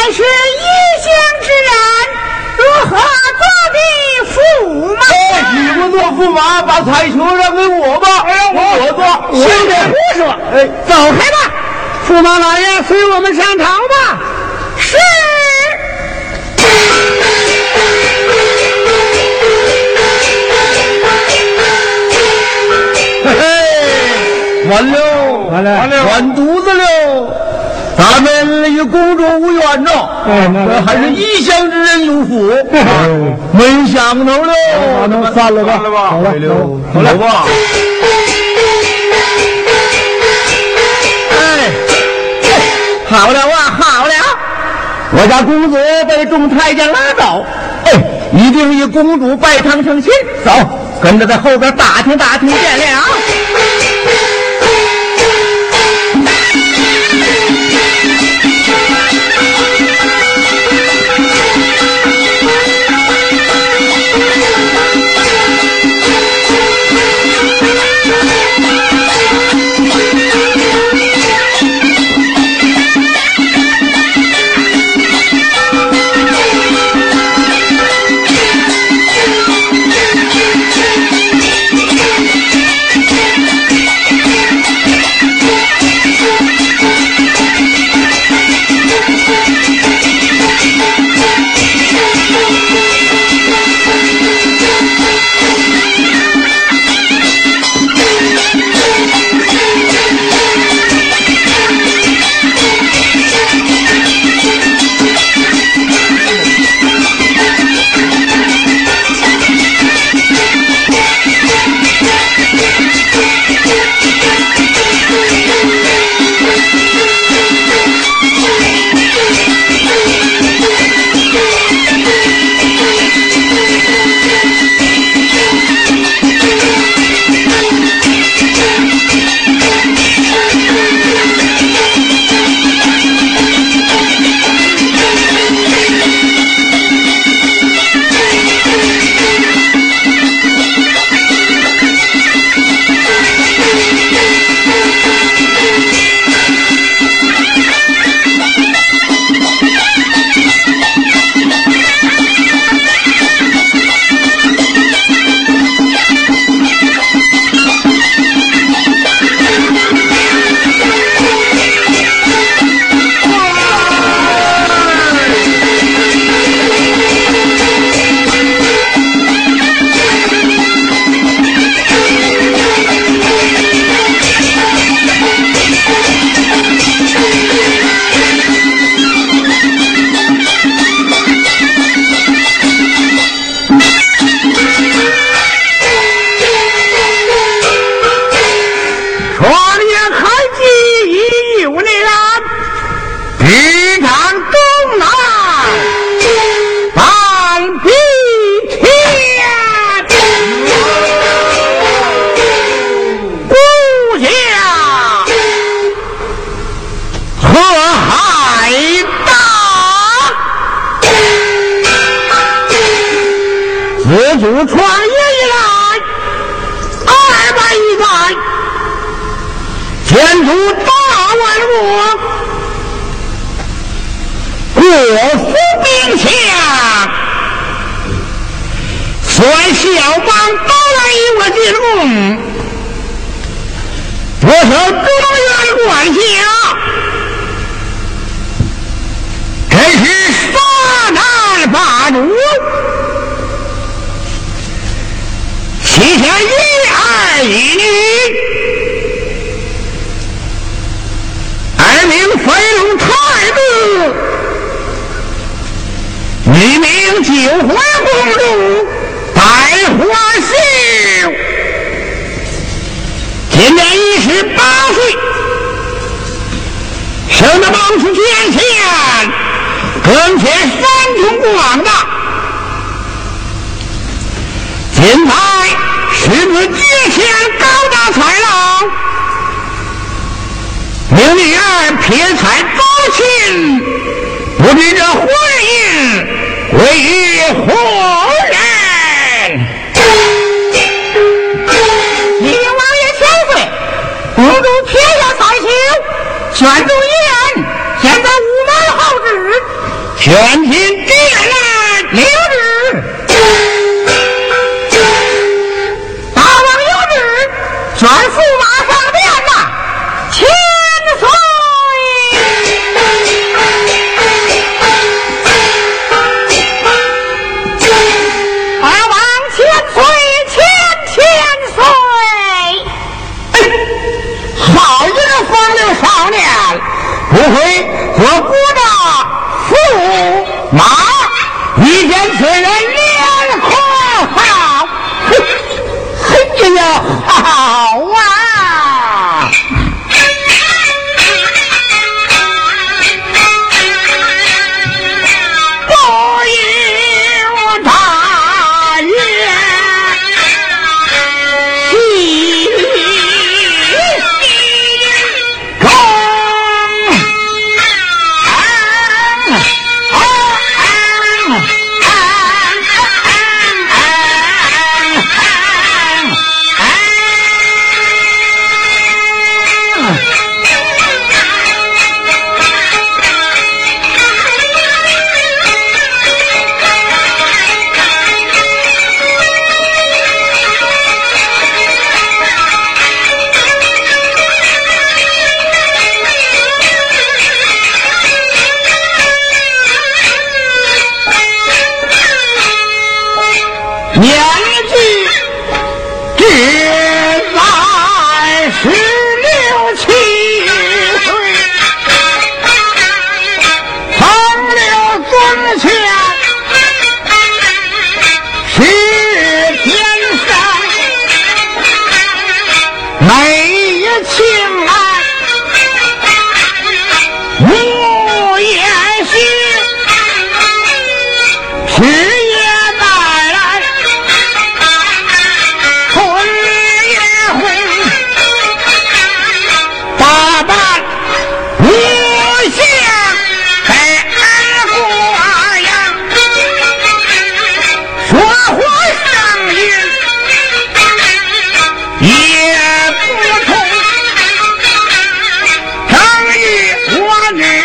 乃是一乡之人，如何做的驸马？你们做驸马，把彩球让给我吧。哎我做。休得胡说！哎，走开吧，驸马老爷，随我们上堂吧。是。嘿嘿，完了，完了完了完犊子了！咱们与公主无缘呐，这还是异乡之人有福，没想头喽。那能散了吧散了吧，走了吧。哎，好了啊，好了！我家公子被众太监拉走，哎，一定与公主拜堂成亲。走，跟着在后边打听打听见了。创建筑大万国，国富兵强，虽小邦都来与我进贡，我守中原管辖，真是杀难霸主，旗下一儿一女。二名飞龙太子，一名九环公主戴花秀，今年一十八岁，生得貌似天仙，更且三通广大。今在十子阶前高大才郎。命令俺撇开高琴，不知这婚姻归于何人？禀王爷千岁，公主撇下刀琴，宣读言，现在午门候旨，全凭殿来领日。不会，我不得驸马，你见此人脸红，哼，哎呀，哈哈。你。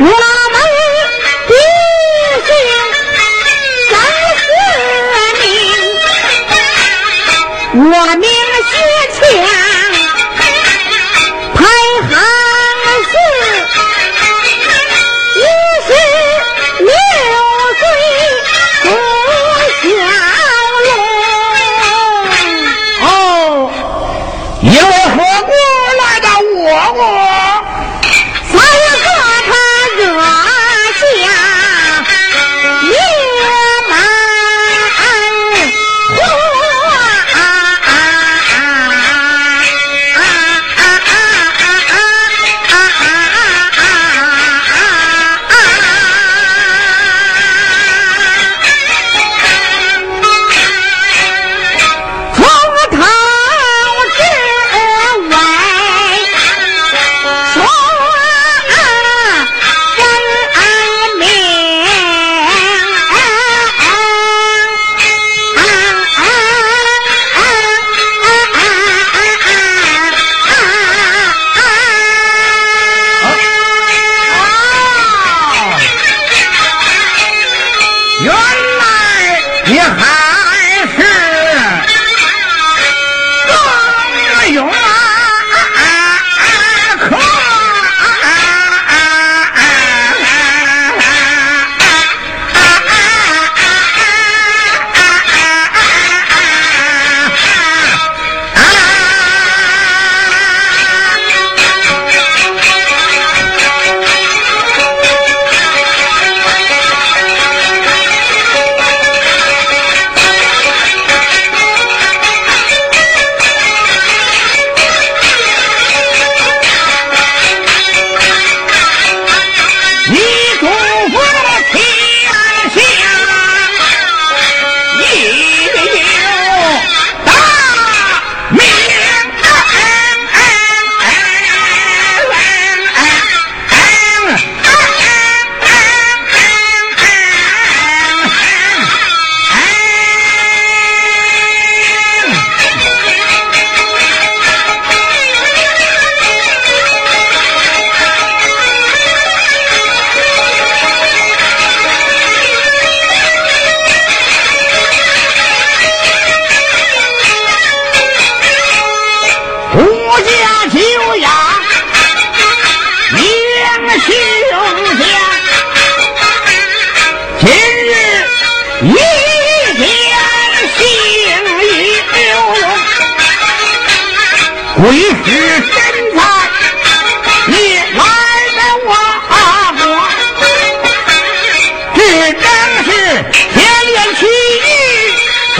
மூணாவது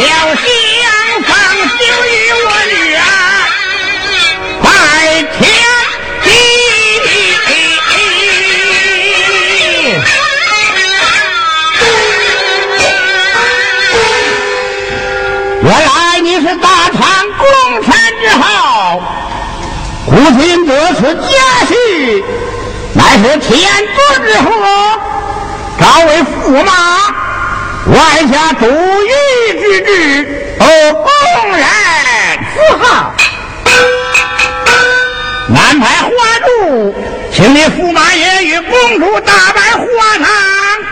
要相逢就与我女儿拜天地。原来你是大唐功臣之后，如今得此佳婿，乃是天尊之福，招为驸马。外下主御之志哦公然自豪安排花烛请你驸马爷与公主大摆花堂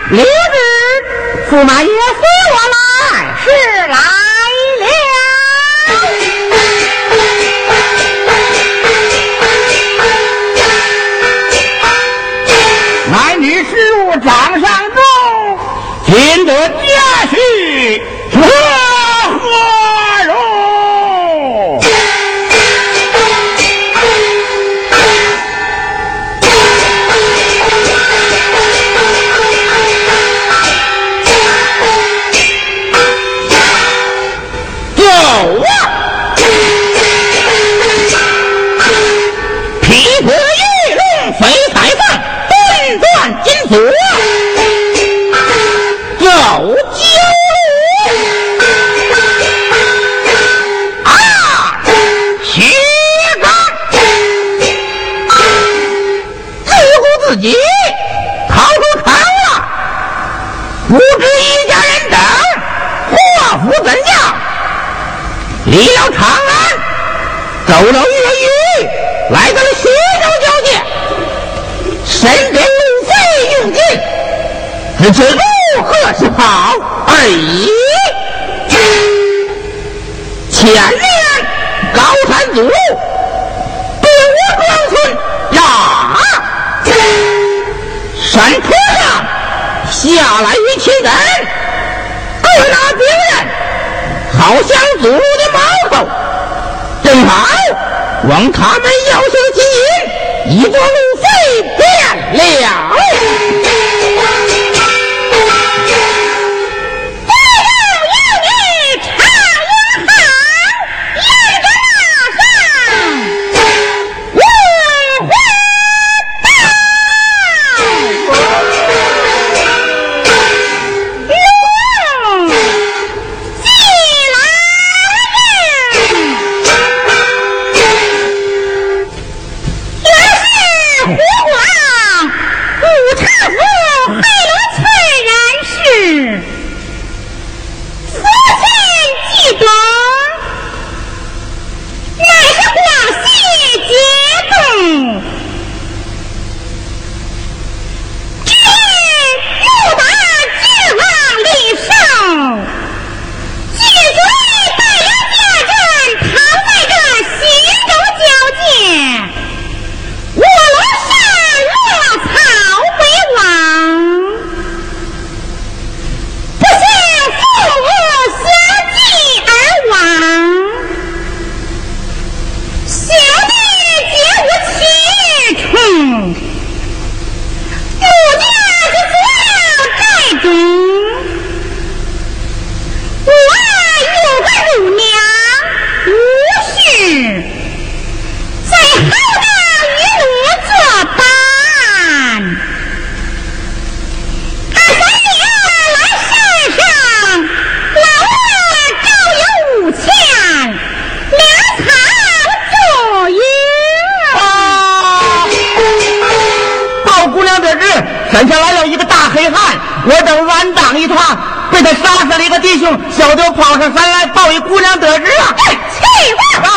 明日驸马爷随我来是来。山坡上下来一群人，各拿兵刃，好像祖的矛头，正好往他们腰上击，一座路飞变了。看年纪不大。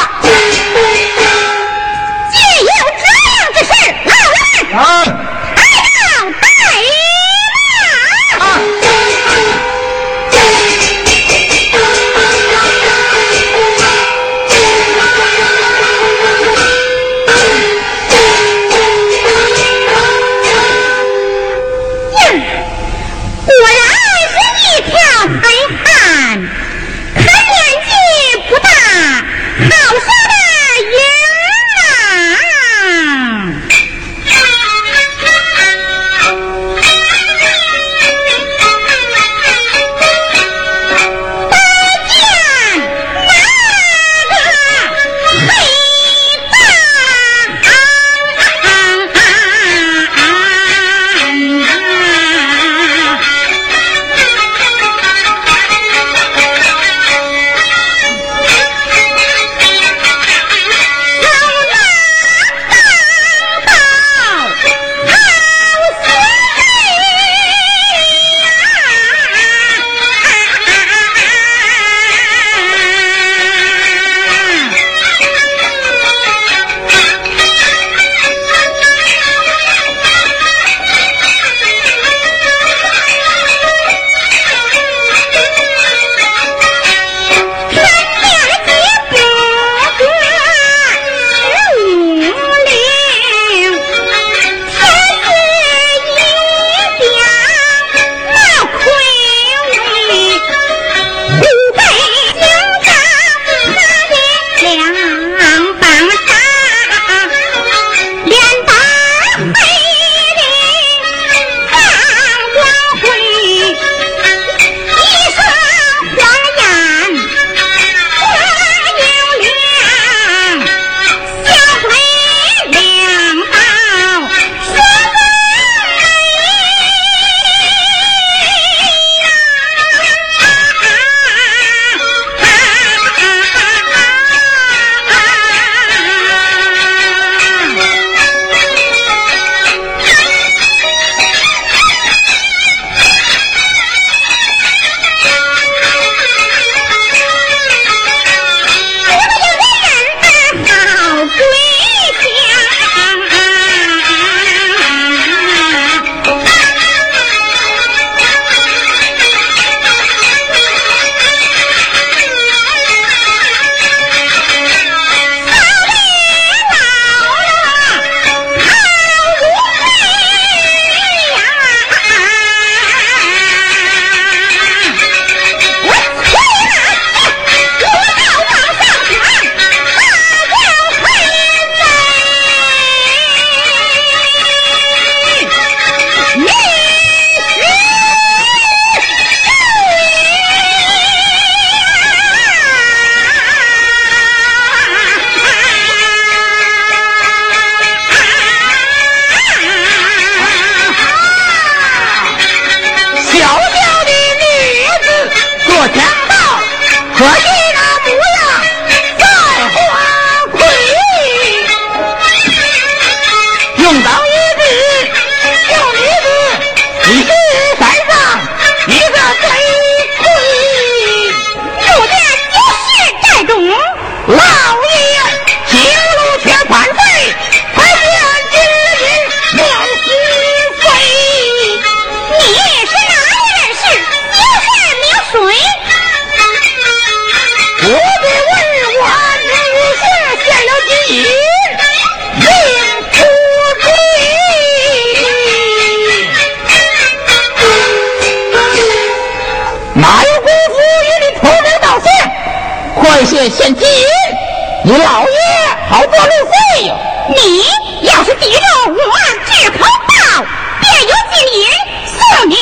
这些现金，你老爷好过路费呀。你要是抵着我只口道，便有金银送你；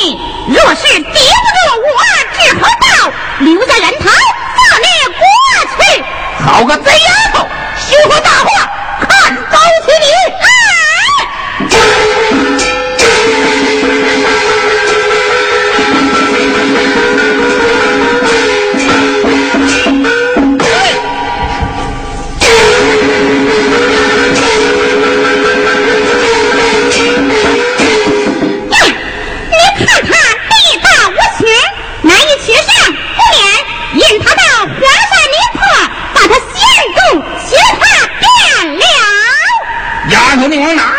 若是抵不住我只口道，留在人头放你过去。好个贼丫头，休说大话，看高起你！头，你往哪儿？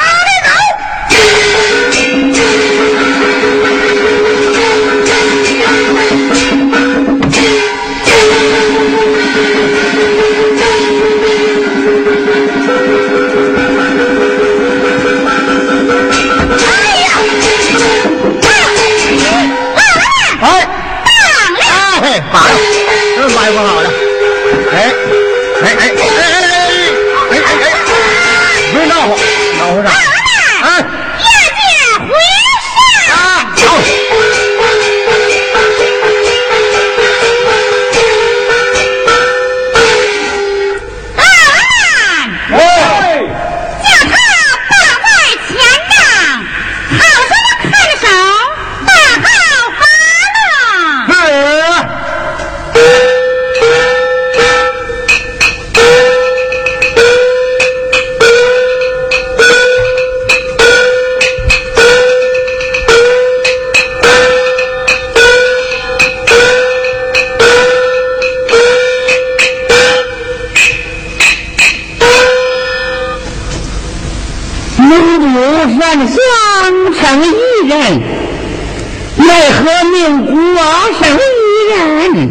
犯相成一人，奈何命国生一人？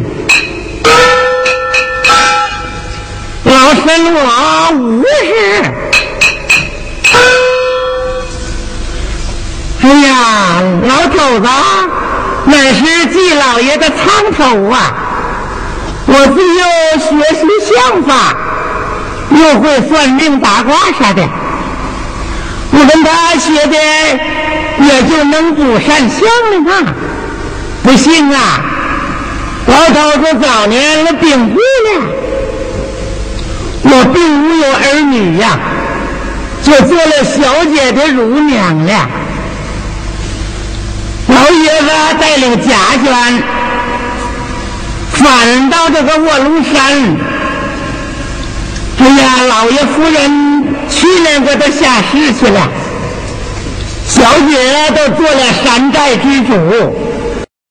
老身我无事。哎呀，老头子，那是季老爷的苍头啊！我自幼学习相法，又会算命打卦啥的。我跟他学的也就能卜善相了嘛。不信啊，老头子早年了病故了，我并无有儿女呀，就做了小姐的乳娘了。老爷子带领家眷返到这个卧龙山。哎呀，老爷夫人去年我都下世去了，小姐都做了山寨之主。